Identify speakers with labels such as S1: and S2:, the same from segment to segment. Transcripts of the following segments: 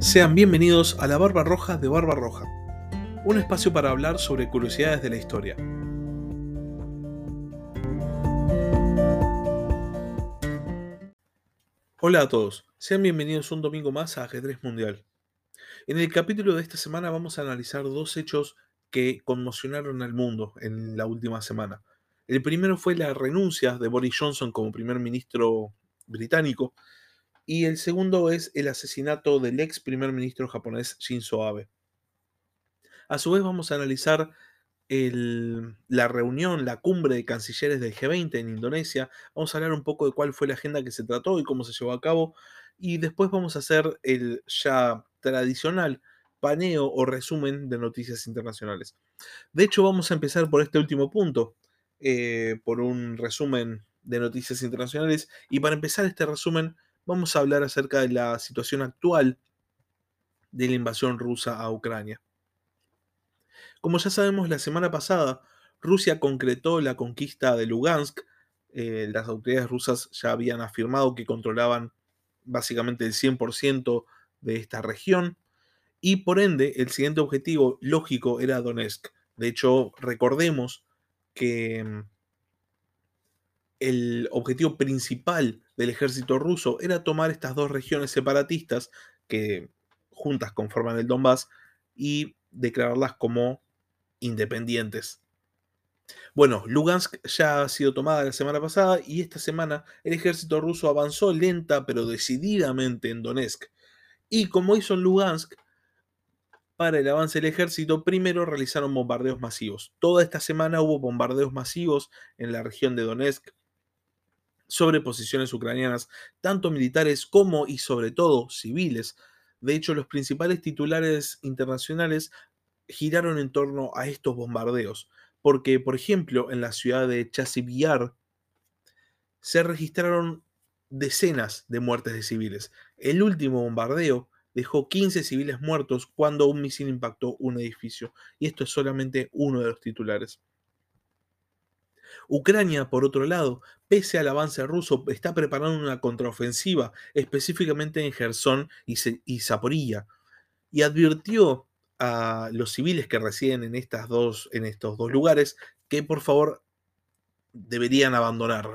S1: Sean bienvenidos a la Barba Roja de Barba Roja, un espacio para hablar sobre curiosidades de la historia. Hola a todos, sean bienvenidos un domingo más a Ajedrez Mundial. En el capítulo de esta semana vamos a analizar dos hechos que conmocionaron al mundo en la última semana. El primero fue la renuncia de Boris Johnson como primer ministro británico y el segundo es el asesinato del ex primer ministro japonés Shinzo Abe. A su vez vamos a analizar la reunión, la cumbre de cancilleres del G20 en Indonesia. Vamos a hablar un poco de cuál fue la agenda que se trató y cómo se llevó a cabo. Y después vamos a hacer el ya tradicional paneo o resumen de noticias internacionales. De hecho, vamos a empezar por este último punto, eh, por un resumen de noticias internacionales. Y para empezar este resumen, vamos a hablar acerca de la situación actual de la invasión rusa a Ucrania. Como ya sabemos, la semana pasada Rusia concretó la conquista de Lugansk. Eh, las autoridades rusas ya habían afirmado que controlaban básicamente el 100% de esta región y por ende el siguiente objetivo lógico era Donetsk. De hecho, recordemos que mm, el objetivo principal del ejército ruso era tomar estas dos regiones separatistas que juntas conforman el Donbass y declararlas como independientes. Bueno, Lugansk ya ha sido tomada la semana pasada y esta semana el ejército ruso avanzó lenta pero decididamente en Donetsk. Y como hizo en Lugansk, para el avance del ejército, primero realizaron bombardeos masivos. Toda esta semana hubo bombardeos masivos en la región de Donetsk, sobre posiciones ucranianas, tanto militares como y sobre todo civiles. De hecho, los principales titulares internacionales giraron en torno a estos bombardeos, porque, por ejemplo, en la ciudad de Chasivyar se registraron decenas de muertes de civiles. El último bombardeo dejó 15 civiles muertos cuando un misil impactó un edificio, y esto es solamente uno de los titulares. Ucrania, por otro lado, pese al avance ruso, está preparando una contraofensiva, específicamente en Gerson y, Zaporilla, y advirtió a los civiles que residen en, estas dos, en estos dos lugares que por favor deberían abandonar,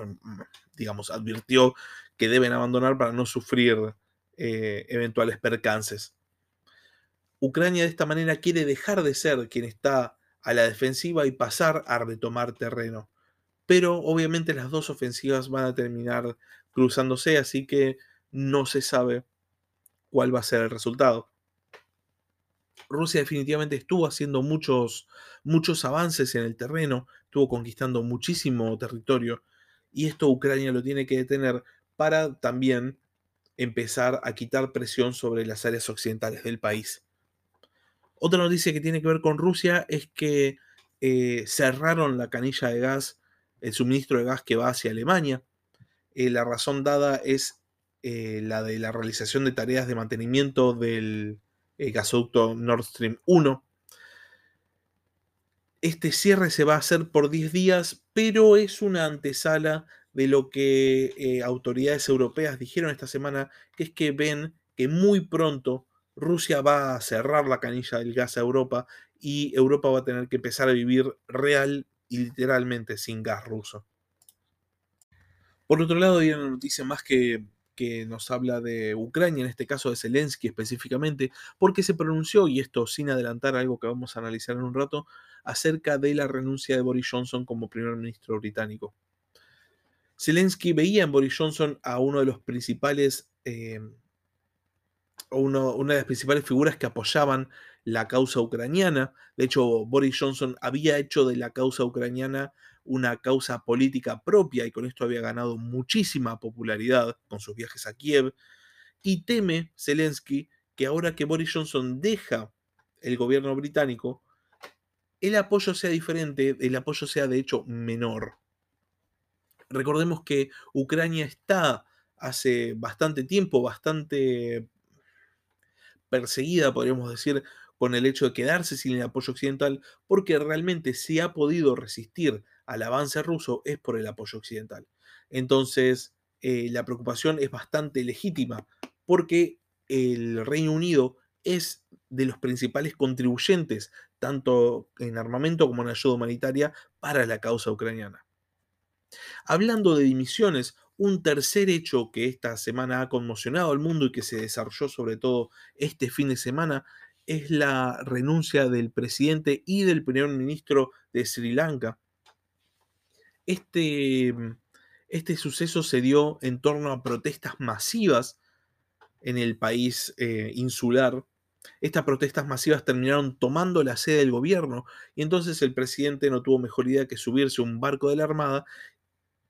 S1: digamos, advirtió que deben abandonar para no sufrir eh, eventuales percances. Ucrania de esta manera quiere dejar de ser quien está a la defensiva y pasar a retomar terreno pero obviamente las dos ofensivas van a terminar cruzándose, así que no se sabe cuál va a ser el resultado. Rusia definitivamente estuvo haciendo muchos, muchos avances en el terreno, estuvo conquistando muchísimo territorio y esto Ucrania lo tiene que detener para también empezar a quitar presión sobre las áreas occidentales del país. Otra noticia que tiene que ver con Rusia es que eh, cerraron la canilla de gas el suministro de gas que va hacia Alemania. Eh, la razón dada es eh, la de la realización de tareas de mantenimiento del eh, gasoducto Nord Stream 1. Este cierre se va a hacer por 10 días, pero es una antesala de lo que autoridades europeas dijeron esta semana, que es que ven que muy pronto Rusia va a cerrar la canilla del gas a Europa y Europa va a tener que empezar a vivir real y literalmente sin gas ruso. Por otro lado, hay una noticia más que, que nos habla de Ucrania, en este caso de Zelensky específicamente, porque se pronunció, y esto sin adelantar algo que vamos a analizar en un rato, acerca de la renuncia de Boris Johnson como primer ministro británico. Zelensky veía en Boris Johnson a uno de los principales, eh, una de las principales figuras que apoyaban la causa ucraniana. De hecho, Boris Johnson había hecho de la causa ucraniana una causa política propia y con esto había ganado muchísima popularidad con sus viajes a Kiev. Y teme Zelensky que ahora que Boris Johnson deja el gobierno británico, el apoyo sea diferente, el apoyo sea de hecho menor. Recordemos que Ucrania está hace bastante tiempo, bastante perseguida, podríamos decir, con el hecho de quedarse sin el apoyo occidental, porque realmente si ha podido resistir al avance ruso es por el apoyo occidental. Entonces, eh, la preocupación es bastante legítima, porque el Reino Unido es de los principales contribuyentes, tanto en armamento como en ayuda humanitaria, para la causa ucraniana. Hablando de dimisiones, un tercer hecho que esta semana ha conmocionado al mundo y que se desarrolló sobre todo este fin de semana es la renuncia del presidente y del primer ministro de Sri Lanka. Este, este suceso se dio en torno a protestas masivas en el país eh, insular. Estas protestas masivas terminaron tomando la sede del gobierno y entonces el presidente no tuvo mejor idea que subirse a un barco de la Armada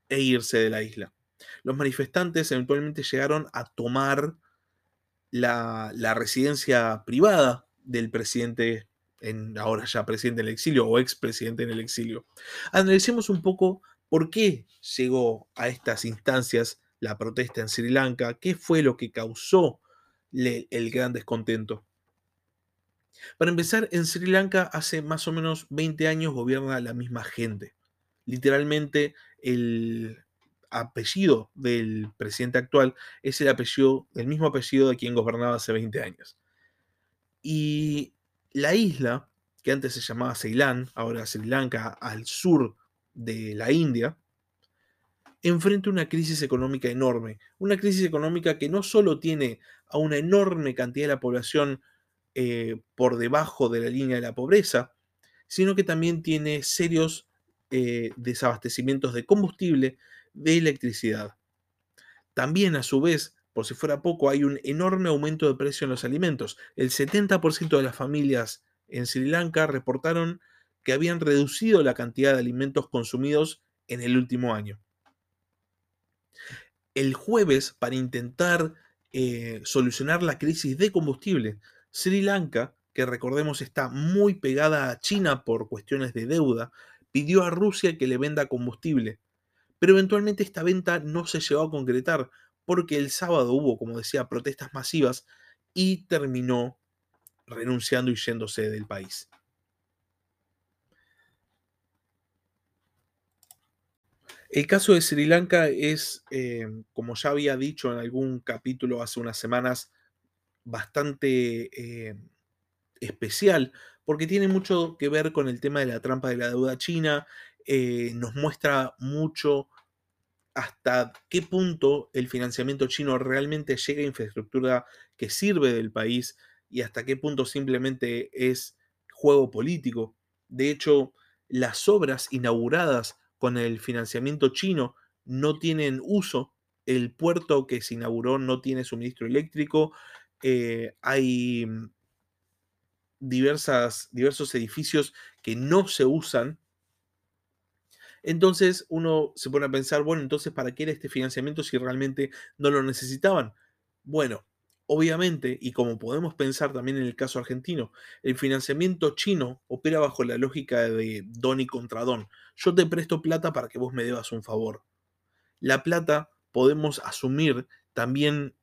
S1: e irse de la isla. Los manifestantes eventualmente llegaron a tomar la, residencia privada del presidente, en, ahora ya presidente en el exilio o expresidente en el exilio. Analicemos un poco por qué llegó a estas instancias la protesta en Sri Lanka, qué fue lo que causó el gran descontento. Para empezar, en Sri Lanka hace más o menos 20 años gobierna la misma gente. Literalmente el apellido del presidente actual es el apellido, el mismo apellido de quien gobernaba hace 20 años. Y la isla, que antes se llamaba Ceilán, ahora Sri Lanka, al sur de la India, enfrenta una crisis económica enorme. Una crisis económica que no solo tiene a una enorme cantidad de la población eh, por debajo de la línea de la pobreza, sino que también tiene serios eh, desabastecimientos de combustible, de electricidad. También, a su vez, por si fuera poco, hay un enorme aumento de precio en los alimentos. El 70% de las familias en Sri Lanka reportaron que habían reducido la cantidad de alimentos consumidos en el último año el jueves para intentar eh, solucionar la crisis de combustible. Sri Lanka, que recordemos está muy pegada a China por cuestiones de deuda, pidió a Rusia que le venda combustible. Pero eventualmente esta venta no se llegó a concretar porque el sábado hubo, como decía, protestas masivas y terminó renunciando y yéndose del país. El caso de Sri Lanka es, eh, como ya había dicho en algún capítulo hace unas semanas, bastante eh, especial, porque tiene mucho que ver con el tema de la trampa de la deuda china, eh, nos muestra mucho hasta qué punto el financiamiento chino realmente llega a infraestructura que sirve del país y hasta qué punto simplemente es juego político. De hecho, las obras inauguradas con el financiamiento chino no tienen uso, el puerto que se inauguró no tiene suministro eléctrico, eh, hay diversas, diversos edificios que no se usan. Entonces uno se pone a pensar, bueno, entonces ¿para qué era este financiamiento si realmente no lo necesitaban? Bueno, Obviamente, y como podemos pensar también en el caso argentino, el financiamiento chino opera bajo la lógica de don y contra don. Yo te presto plata para que vos me debas un favor. La plata, podemos asumir, también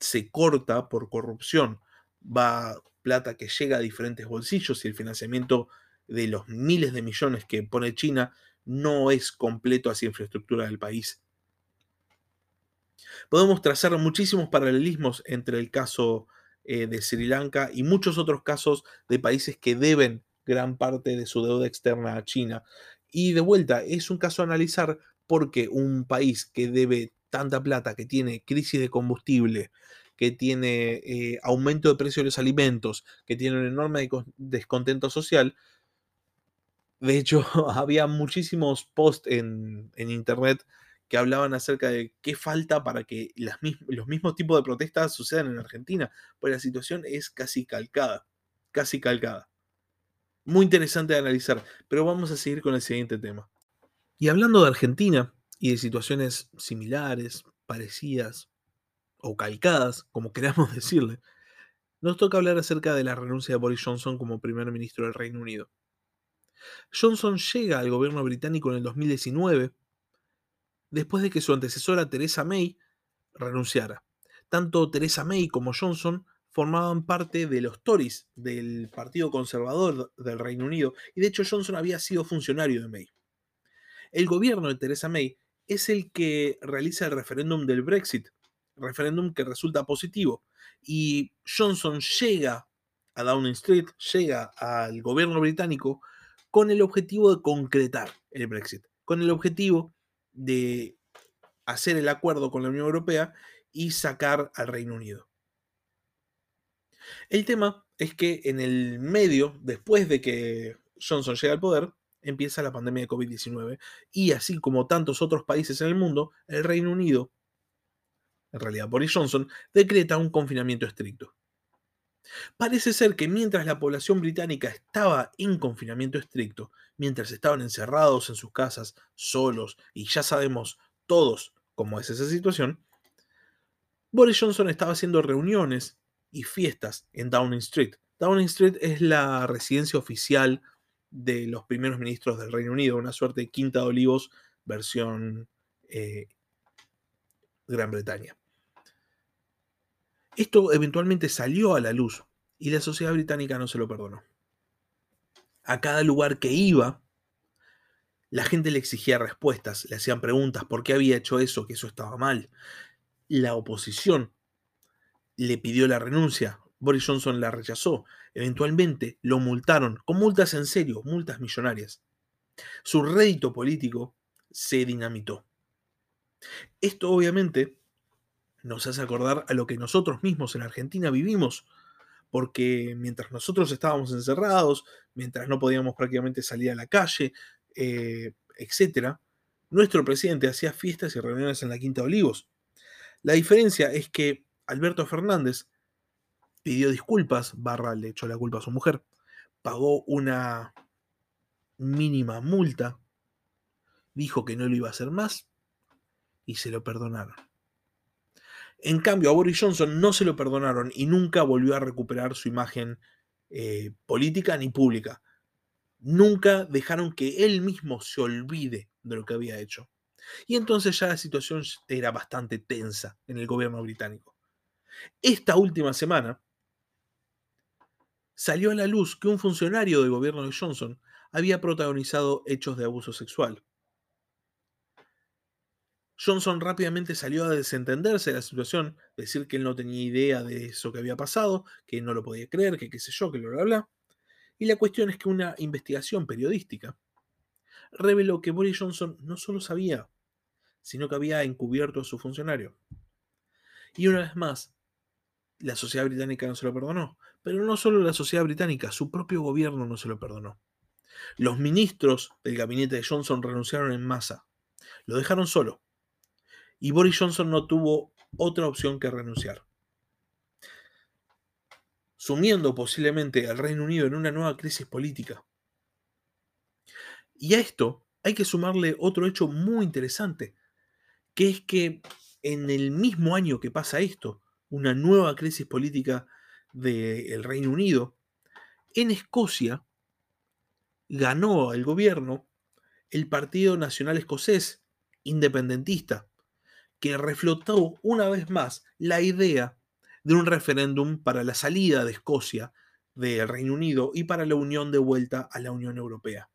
S1: se corta por corrupción. Va plata que llega a diferentes bolsillos y el financiamiento de los miles de millones que pone China no es completo hacia infraestructura del país. Podemos trazar muchísimos paralelismos entre el caso eh, de Sri Lanka y muchos otros casos de países que deben gran parte de su deuda externa a China. Y de vuelta, es un caso a analizar porque un país que debe tanta plata, que tiene crisis de combustible, que tiene eh, aumento de precio de los alimentos, que tiene un enorme descontento social. De hecho, había muchísimos posts en, en internet que hablaban acerca de qué falta para que los mismos tipos de protestas sucedan en Argentina, pues la situación es casi calcada, casi calcada. Muy interesante de analizar, pero vamos a seguir con el siguiente tema. Y hablando de Argentina y de situaciones similares, parecidas o calcadas, como queramos decirle, nos toca hablar acerca de la renuncia de Boris Johnson como primer ministro del Reino Unido. Johnson llega al gobierno británico en el 2019 después de que su antecesora Theresa May renunciara. Tanto Theresa May como Johnson formaban parte de los Tories, del Partido Conservador del Reino Unido, y de hecho Johnson había sido funcionario de May. El gobierno de Theresa May es el que realiza el referéndum del Brexit. referéndum que resulta positivo. Y Johnson llega a Downing Street, llega al gobierno británico con el objetivo de concretar el Brexit, con el objetivo de hacer el acuerdo con la Unión Europea y sacar al Reino Unido. El tema es que en el medio, después de que Johnson llega al poder, empieza la pandemia de COVID-19 y así como tantos otros países en el mundo, el Reino Unido, en realidad Boris Johnson, decreta un confinamiento estricto. Parece ser que mientras la población británica estaba en confinamiento estricto, mientras estaban encerrados en sus casas, solos, y ya sabemos todos cómo es esa situación, Boris Johnson estaba haciendo reuniones y fiestas en Downing Street. Downing Street es la residencia oficial de los primeros ministros del Reino Unido, una suerte de Quinta de Olivos versión eh, Gran Bretaña. Esto eventualmente salió a la luz y la sociedad británica no se lo perdonó. A cada lugar que iba, la gente le exigía respuestas, le hacían preguntas, ¿por qué había hecho eso? Que eso estaba mal. La oposición le pidió la renuncia, Boris Johnson la rechazó. Eventualmente lo multaron con multas en serio, multas millonarias. Su rédito político se dinamitó. Esto obviamente nos hace acordar a lo que nosotros mismos en Argentina vivimos, porque mientras nosotros estábamos encerrados, mientras no podíamos prácticamente salir a la calle, eh, etc., nuestro presidente hacía fiestas y reuniones en la Quinta Olivos. La diferencia es que Alberto Fernández pidió disculpas, barra le echó la culpa a su mujer, pagó una mínima multa, dijo que no lo iba a hacer más y se lo perdonaron. En cambio, a Boris Johnson no se lo perdonaron y nunca volvió a recuperar su imagen eh, política ni pública. Nunca dejaron que él mismo se olvide de lo que había hecho. Y entonces ya la situación era bastante tensa en el gobierno británico. Esta última semana, salió a la luz que un funcionario del gobierno de Johnson había protagonizado hechos de abuso sexual. Johnson rápidamente salió a desentenderse de la situación, decir que él no tenía idea de eso que había pasado, que no lo podía creer, que qué sé yo, que bla bla bla. Y la cuestión es que una investigación periodística reveló que Boris Johnson no solo sabía, sino que había encubierto a su funcionario. Y una vez más, la sociedad británica no se lo perdonó. Pero no solo la sociedad británica, su propio gobierno no se lo perdonó. Los ministros del gabinete de Johnson renunciaron en masa. Lo dejaron solo. Y Boris Johnson no tuvo otra opción que renunciar. Sumiendo posiblemente al Reino Unido en una nueva crisis política. Y a esto hay que sumarle otro hecho muy interesante, que es que en el mismo año que pasa esto, una nueva crisis política del Reino Unido, en Escocia ganó al gobierno el Partido Nacional Escocés, independentista, que reflotó una vez más la idea de un referéndum para la salida de Escocia del Reino Unido y para la unión de vuelta a la Unión Europea.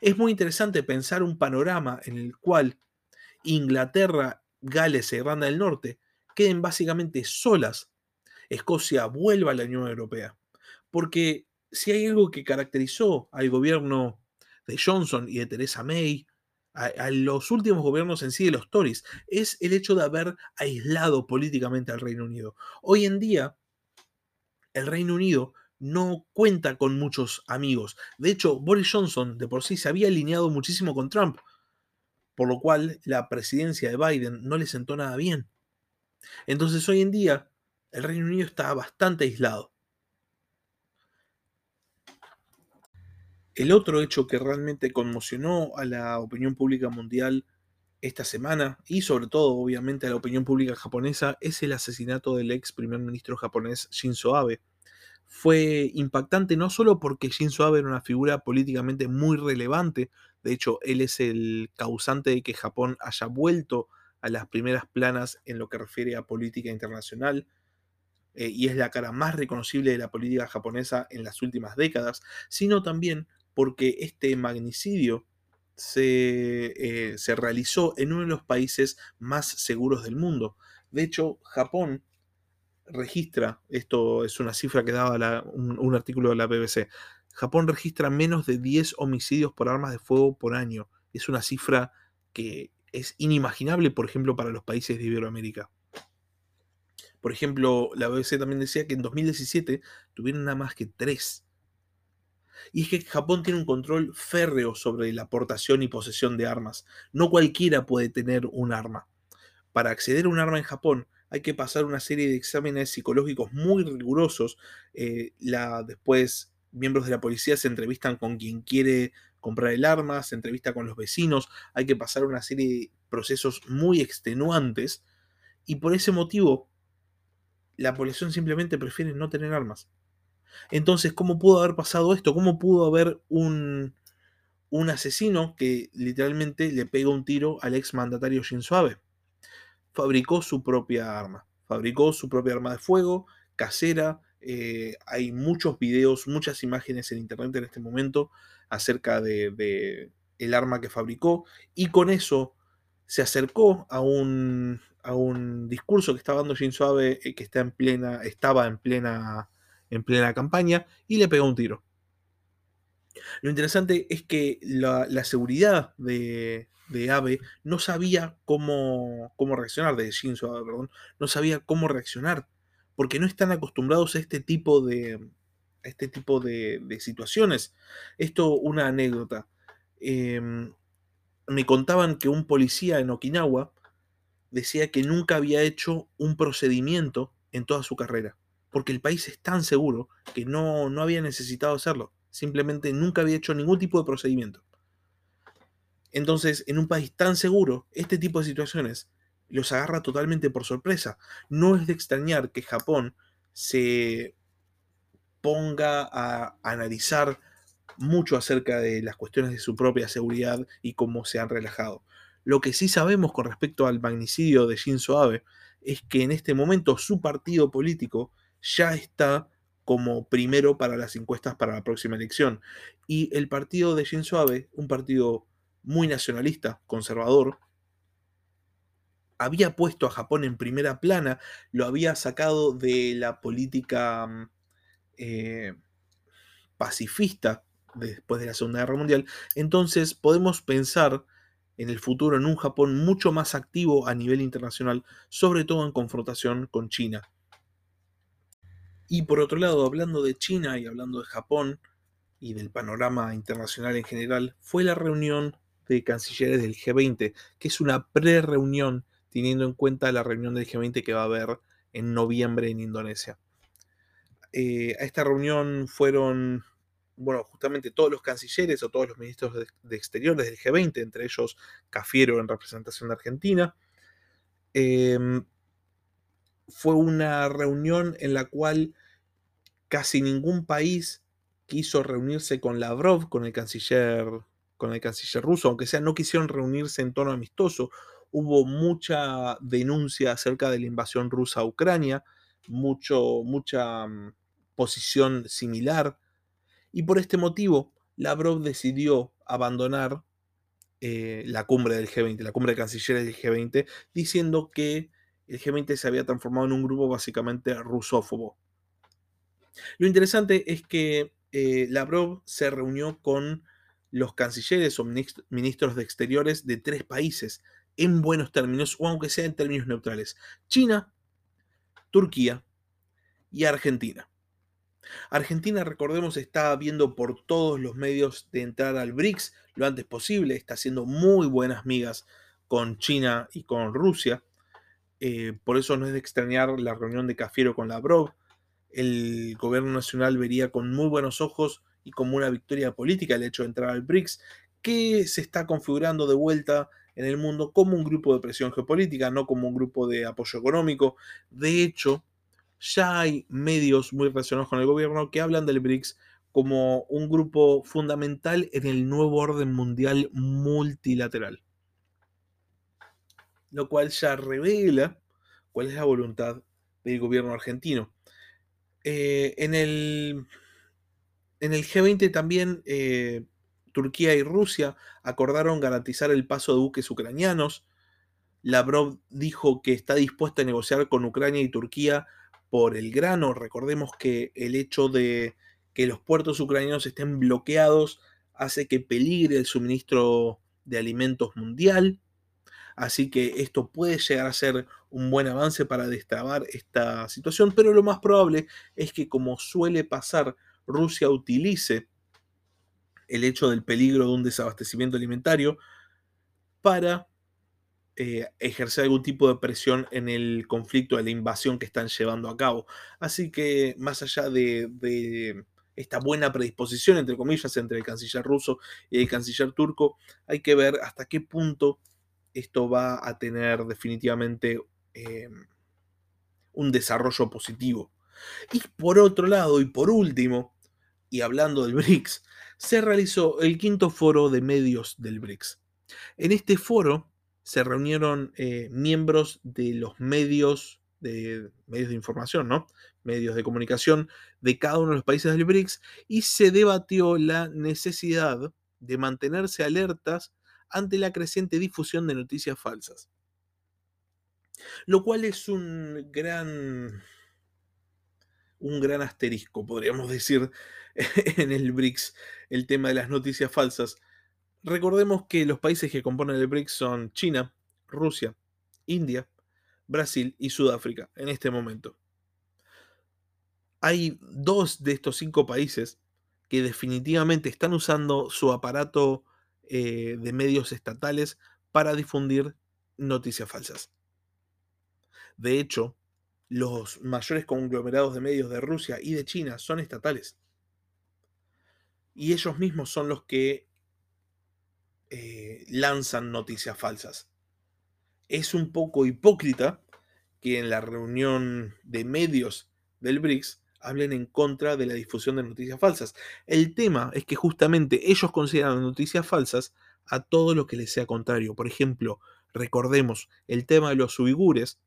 S1: Es muy interesante pensar un panorama en el cual Inglaterra, Gales e Irlanda del Norte queden básicamente solas, Escocia vuelva a la Unión Europea. Porque si hay algo que caracterizó al gobierno de Johnson y de Theresa May, a, los últimos gobiernos en sí de los Tories, es el hecho de haber aislado políticamente al Reino Unido. Hoy en día, el Reino Unido no cuenta con muchos amigos. De hecho, Boris Johnson de por sí se había alineado muchísimo con Trump, por lo cual la presidencia de Biden no le sentó nada bien. Entonces hoy en día el Reino Unido está bastante aislado. El otro hecho que realmente conmocionó a la opinión pública mundial esta semana y sobre todo obviamente a la opinión pública japonesa es el asesinato del ex primer ministro japonés Shinzo Abe. Fue impactante no solo porque Shinzo Abe era una figura políticamente muy relevante, de hecho él es el causante de que Japón haya vuelto a las primeras planas en lo que refiere a política internacional eh, y es la cara más reconocible de la política japonesa en las últimas décadas, sino también porque este magnicidio se, eh, se realizó en uno de los países más seguros del mundo. De hecho, Japón registra, esto es una cifra que daba un, un, artículo de la BBC, Japón registra menos de 10 homicidios por armas de fuego por año. Es una cifra que es inimaginable, por ejemplo, para los países de Iberoamérica. Por ejemplo, la BBC también decía que en 2017 tuvieron nada más que 3. Y es que Japón tiene un control férreo sobre la aportación y posesión de armas. No cualquiera puede tener un arma. Para acceder a un arma en Japón hay que pasar una serie de exámenes psicológicos muy rigurosos. Eh, después, miembros de la policía se entrevistan con quien quiere comprar el arma, se entrevista con los vecinos, hay que pasar una serie de procesos muy extenuantes y por ese motivo la población simplemente prefiere no tener armas. Entonces, ¿cómo pudo haber pasado esto? ¿Cómo pudo haber un, un asesino que literalmente le pega un tiro al ex mandatario Shinzo Abe? Fabricó su propia arma, fabricó su propia arma de fuego, casera. Eh, hay muchos videos, muchas imágenes en internet en este momento acerca de, el arma que fabricó y con eso se acercó a un, a un discurso que estaba dando Shinzo Abe eh, que está en plena, estaba en plena, en plena campaña y le pegó un tiro. Lo interesante es que la, seguridad de, de, Abe no sabía cómo, cómo reaccionar, de Shinzo Abe, perdón, no sabía cómo reaccionar, porque no están acostumbrados a este tipo de, este tipo de, situaciones. Esto, una anécdota. Em, me contaban que un policía en Okinawa decía que nunca había hecho un procedimiento en toda su carrera, porque el país es tan seguro que no, no había necesitado hacerlo. Simplemente nunca había hecho ningún tipo de procedimiento. Entonces, en un país tan seguro, este tipo de situaciones los agarra totalmente por sorpresa. No es de extrañar que Japón se ponga a analizar mucho acerca de las cuestiones de su propia seguridad y cómo se han relajado. Lo que sí sabemos con respecto al magnicidio de Shinzo Abe es que en este momento su partido político ya está como primero para las encuestas para la próxima elección. Y el partido de Shinzo Abe, un partido muy nacionalista, conservador, había puesto a Japón en primera plana, lo había sacado de la política mm, eh, pacifista después de la Segunda Guerra Mundial, entonces podemos pensar en el futuro en un Japón mucho más activo a nivel internacional, sobre todo en confrontación con China. Y por otro lado, hablando de China y hablando de Japón y del panorama internacional en general, fue la reunión de cancilleres del G20, que es una pre-reunión teniendo en cuenta la reunión del G20 que va a haber en noviembre en Indonesia. Eh, a esta reunión fueron, bueno, justamente todos los cancilleres o todos los ministros de, exteriores del G20, entre ellos Cafiero en representación de Argentina. Em, fue una reunión en la cual casi ningún país quiso reunirse con Lavrov, con el canciller, con el canciller ruso, aunque sea no quisieron reunirse en tono amistoso. Hubo mucha denuncia acerca de la invasión rusa a Ucrania, mucho, mucha mm, posición similar. Y por este motivo, Lavrov decidió abandonar eh, la cumbre del G20, la cumbre de cancilleres del G20, diciendo que el G20 se había transformado en un grupo básicamente rusófobo. Lo interesante es que eh, Lavrov se reunió con los cancilleres o ministros de exteriores de tres países en buenos términos, o aunque sea en términos neutrales. China, Turquía y Argentina. Argentina, recordemos, está viendo por todos los medios de entrar al BRICS lo antes posible, está haciendo muy buenas migas con China y con Rusia. Eh, por eso no es de extrañar la reunión de Cafiero con Lavrov. El gobierno nacional vería con muy buenos ojos y como una victoria política el hecho de entrar al BRICS, que se está configurando de vuelta en el mundo como un grupo de presión geopolítica, no como un grupo de apoyo económico. De hecho, ya hay medios muy relacionados con el gobierno que hablan del BRICS como un grupo fundamental en el nuevo orden mundial multilateral. Lo cual ya revela cuál es la voluntad del gobierno argentino. Eh, en, el, en el G20 también eh, Turquía y Rusia acordaron garantizar el paso de buques ucranianos. Lavrov dijo que está dispuesta a negociar con Ucrania y Turquía por el grano. Recordemos que el hecho de que los puertos ucranianos estén bloqueados hace que peligre el suministro de alimentos mundial. Así que esto puede llegar a ser un buen avance para destrabar esta situación, pero lo más probable es que como suele pasar, Rusia utilice el hecho del peligro de un desabastecimiento alimentario para eh, ejercer algún tipo de presión en el conflicto de la invasión que están llevando a cabo. Así que más allá de, esta buena predisposición, entre comillas, entre el canciller ruso y el canciller turco, hay que ver hasta qué punto esto va a tener definitivamente em, un desarrollo positivo. Y por otro lado, y por último, y hablando del BRICS, se realizó el quinto foro de medios del BRICS. En este foro se reunieron eh, miembros de los medios de medios de información, ¿no? Medios de comunicación de cada uno de los países del BRICS y se debatió la necesidad de mantenerse alertas ante la creciente difusión de noticias falsas. Lo cual es un gran un gran asterisco, podríamos decir, en el BRICS, el tema de las noticias falsas. Recordemos que los países que componen el BRICS son China, Rusia, India, Brasil y Sudáfrica en este momento. Hay dos de estos cinco países que definitivamente están usando su aparato eh, de medios estatales para difundir noticias falsas. De hecho, los mayores conglomerados de medios de Rusia y de China son estatales. Y ellos mismos son los que eh, lanzan noticias falsas. Es un poco hipócrita que en la reunión de medios del BRICS hablen en contra de la difusión de noticias falsas. El tema es que justamente ellos consideran noticias falsas a todo lo que les sea contrario. Por ejemplo, recordemos el tema de los uigures,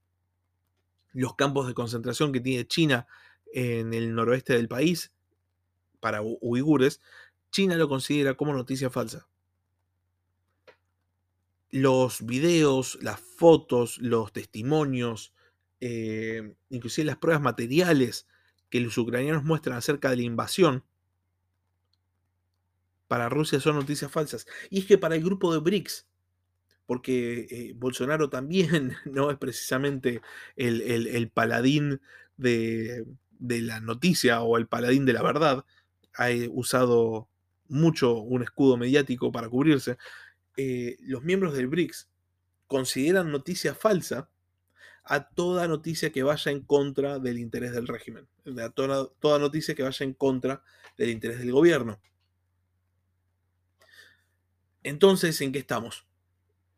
S1: los campos de concentración que tiene China en el noroeste del país para uigures, China lo considera como noticia falsa los videos, las fotos, los testimonios, eh, inclusive las pruebas materiales que los ucranianos muestran acerca de la invasión, para Rusia son noticias falsas. Y es que para el grupo de BRICS, porque eh, Bolsonaro también no es precisamente el, paladín de, de, la noticia o el paladín de la verdad, ha usado mucho un escudo mediático para cubrirse, eh, los miembros del BRICS consideran noticia falsa a toda noticia que vaya en contra del interés del régimen, a toda, toda noticia que vaya en contra del interés del gobierno. Entonces, ¿en qué estamos?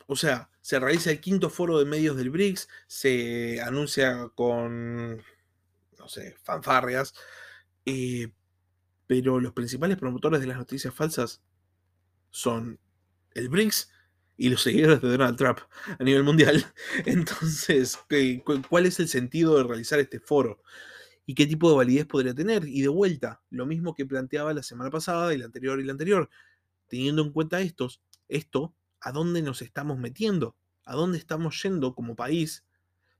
S1: O sea, se realiza el quinto foro de medios del BRICS, se anuncia con, no sé, fanfarrias, eh, pero los principales promotores de las noticias falsas son el BRICS y los seguidores de Donald Trump a nivel mundial. Entonces, ¿cuál es el sentido de realizar este foro? ¿Y qué tipo de validez podría tener? Y de vuelta, lo mismo que planteaba la semana pasada y la anterior y la anterior. Teniendo en cuenta estos, esto, ¿a dónde nos estamos metiendo? ¿A dónde estamos yendo como país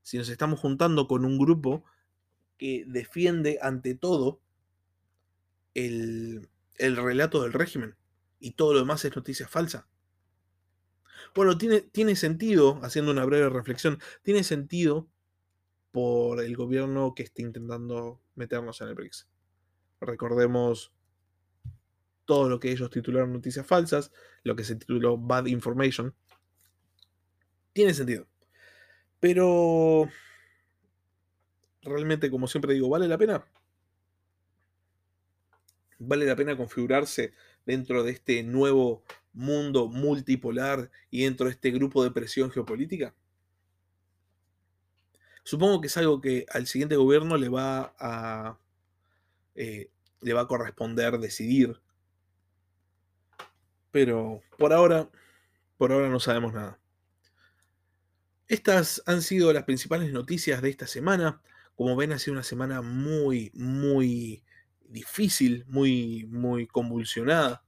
S1: si nos estamos juntando con un grupo que defiende ante todo el, el relato del régimen y todo lo demás es noticia falsa? Bueno, tiene, tiene sentido, haciendo una breve reflexión, tiene sentido por el gobierno que está intentando meternos en el BRICS. Recordemos todo lo que ellos titularon noticias falsas, lo que se tituló Bad Information. Tiene sentido. Pero realmente, como siempre digo, ¿vale la pena? ¿Vale la pena configurarse dentro de este nuevo mundo multipolar y dentro de este grupo de presión geopolítica? Supongo que es algo que al siguiente gobierno le va a, eh, le va a corresponder decidir. Pero por ahora, por ahora no sabemos nada. Estas han sido las principales noticias de esta semana. Como ven, ha sido una semana muy, muy difícil, muy, muy convulsionada.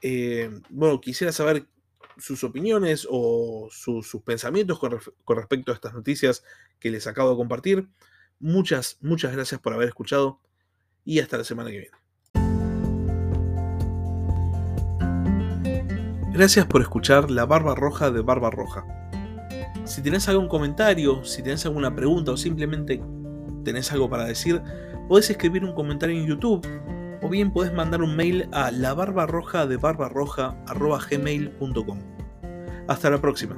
S1: Eh, bueno, quisiera saber sus opiniones o sus pensamientos con, con respecto a estas noticias que les acabo de compartir. Muchas, muchas gracias por haber escuchado y hasta la semana que viene. Gracias por escuchar La Barba Roja de Barba Roja. Si tenés algún comentario, si tenés alguna pregunta o simplemente tenés algo para decir, podés escribir un comentario en YouTube bien podés mandar un mail a labarbarroja de barbarroja.gmail.com. Hasta la próxima.